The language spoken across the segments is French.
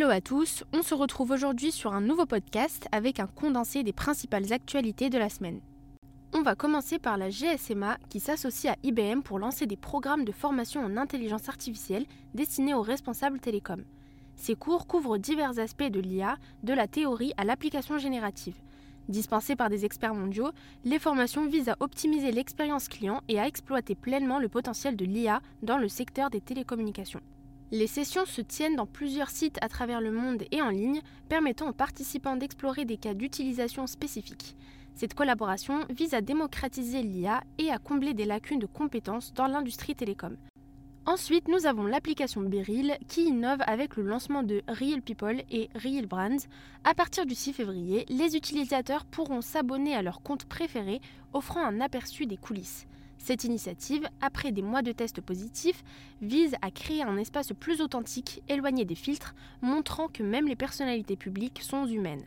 Hello à tous, on se retrouve aujourd'hui sur un nouveau podcast avec un condensé des principales actualités de la semaine. On va commencer par la GSMA qui s'associe à IBM pour lancer des programmes de formation en intelligence artificielle destinés aux responsables télécoms. Ces cours couvrent divers aspects de l'IA, de la théorie à l'application générative. Dispensées par des experts mondiaux, les formations visent à optimiser l'expérience client et à exploiter pleinement le potentiel de l'IA dans le secteur des télécommunications. Les sessions se tiennent dans plusieurs sites à travers le monde et en ligne, permettant aux participants d'explorer des cas d'utilisation spécifiques. Cette collaboration vise à démocratiser l'IA et à combler des lacunes de compétences dans l'industrie télécom. Ensuite, nous avons l'application Beryl qui innove avec le lancement de Real People et Real Brands. À partir du 6 février, les utilisateurs pourront s'abonner à leur compte préféré, offrant un aperçu des coulisses. Cette initiative, après des mois de tests positifs, vise à créer un espace plus authentique, éloigné des filtres, montrant que même les personnalités publiques sont humaines.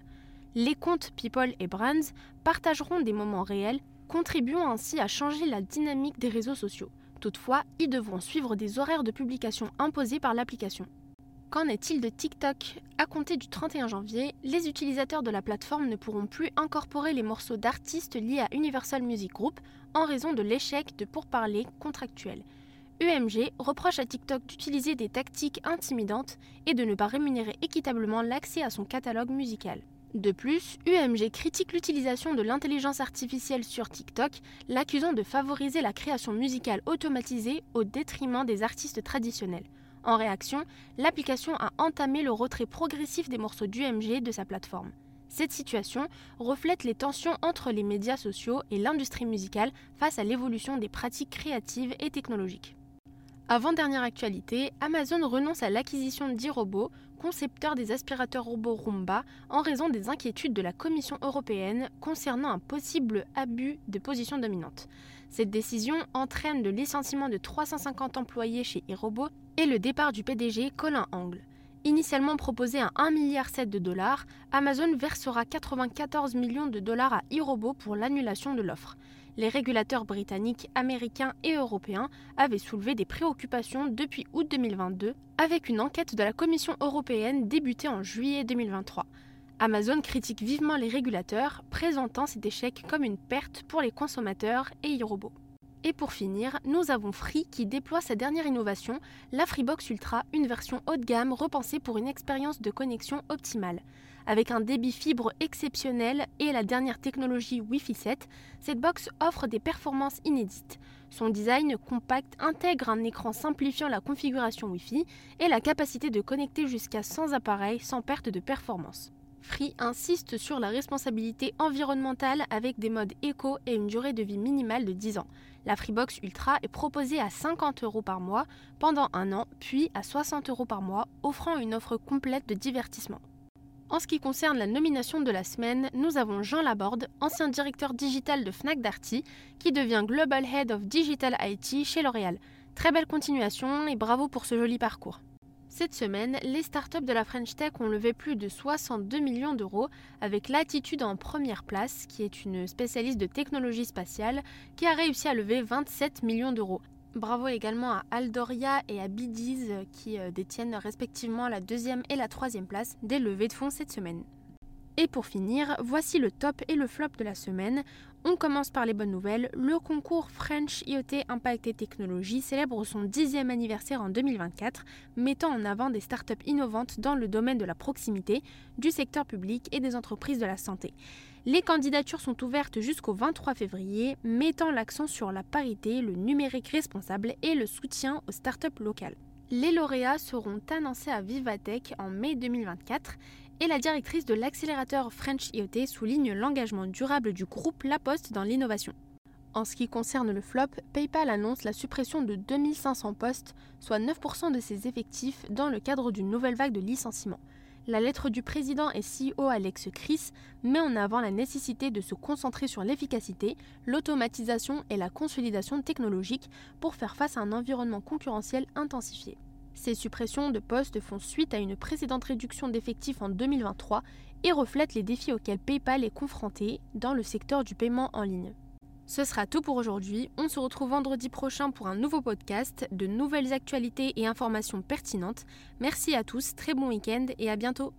Les comptes People et Brands partageront des moments réels, contribuant ainsi à changer la dynamique des réseaux sociaux. Toutefois, ils devront suivre des horaires de publication imposés par l'application. Qu'en est-il de TikTok? À compter du 31 janvier, les utilisateurs de la plateforme ne pourront plus incorporer les morceaux d'artistes liés à Universal Music Group en raison de l'échec de pourparlers contractuels. UMG reproche à TikTok d'utiliser des tactiques intimidantes et de ne pas rémunérer équitablement l'accès à son catalogue musical. De plus, UMG critique l'utilisation de l'intelligence artificielle sur TikTok, l'accusant de favoriser la création musicale automatisée au détriment des artistes traditionnels. En réaction, l'application a entamé le retrait progressif des morceaux d'UMG de sa plateforme. Cette situation reflète les tensions entre les médias sociaux et l'industrie musicale face à l'évolution des pratiques créatives et technologiques. Avant-dernière actualité, Amazon renonce à l'acquisition d'e-robots, concepteur des aspirateurs robots Roomba, en raison des inquiétudes de la Commission européenne concernant un possible abus de position dominante. Cette décision entraîne le licenciement de 350 employés chez e-robots et le départ du PDG Colin Angle. Initialement proposé à 1,7 milliard de dollars, Amazon versera 94 millions de dollars à e-robots pour l'annulation de l'offre les régulateurs britanniques, américains et européens avaient soulevé des préoccupations depuis août 2022 avec une enquête de la Commission européenne débutée en juillet 2023. Amazon critique vivement les régulateurs, présentant cet échec comme une perte pour les consommateurs et e-robots. Et pour finir, nous avons Free qui déploie sa dernière innovation, la Freebox Ultra, une version haut de gamme repensée pour une expérience de connexion optimale. Avec un débit fibre exceptionnel et la dernière technologie Wi-Fi 7, cette box offre des performances inédites. Son design compact intègre un écran simplifiant la configuration Wi-Fi et la capacité de connecter jusqu'à 100 appareils sans perte de performance. Free insiste sur la responsabilité environnementale avec des modes éco et une durée de vie minimale de 10 ans. La Freebox Ultra est proposée à 50 euros par mois pendant un an, puis à 60 euros par mois, offrant une offre complète de divertissement. En ce qui concerne la nomination de la semaine, nous avons Jean Laborde, ancien directeur digital de Fnac Darty, qui devient Global Head of Digital IT chez L'Oréal. Très belle continuation et bravo pour ce joli parcours. Cette semaine, les startups de la French Tech ont levé plus de 62 millions d'euros avec Latitude en première place, qui est une spécialiste de technologie spatiale, qui a réussi à lever 27 millions d'euros. Bravo également à Aldoria et à Bidiz qui euh, détiennent respectivement la deuxième et la troisième place des levées de fonds cette semaine. Et pour finir, voici le top et le flop de la semaine. On commence par les bonnes nouvelles. Le concours French IoT Impact et Technologie célèbre son dixième anniversaire en 2024, mettant en avant des startups innovantes dans le domaine de la proximité, du secteur public et des entreprises de la santé. Les candidatures sont ouvertes jusqu'au 23 février, mettant l'accent sur la parité, le numérique responsable et le soutien aux startups locales. Les lauréats seront annoncés à Vivatech en mai 2024 et la directrice de l'accélérateur French IoT souligne l'engagement durable du groupe La Poste dans l'innovation. En ce qui concerne le flop, PayPal annonce la suppression de 2500 postes, soit 9% de ses effectifs, dans le cadre d'une nouvelle vague de licenciements. La lettre du président et CEO Alex Chris met en avant la nécessité de se concentrer sur l'efficacité, l'automatisation et la consolidation technologique pour faire face à un environnement concurrentiel intensifié. Ces suppressions de postes font suite à une précédente réduction d'effectifs en 2023 et reflètent les défis auxquels PayPal est confronté dans le secteur du paiement en ligne. Ce sera tout pour aujourd'hui. On se retrouve vendredi prochain pour un nouveau podcast, de nouvelles actualités et informations pertinentes. Merci à tous, très bon week-end et à bientôt.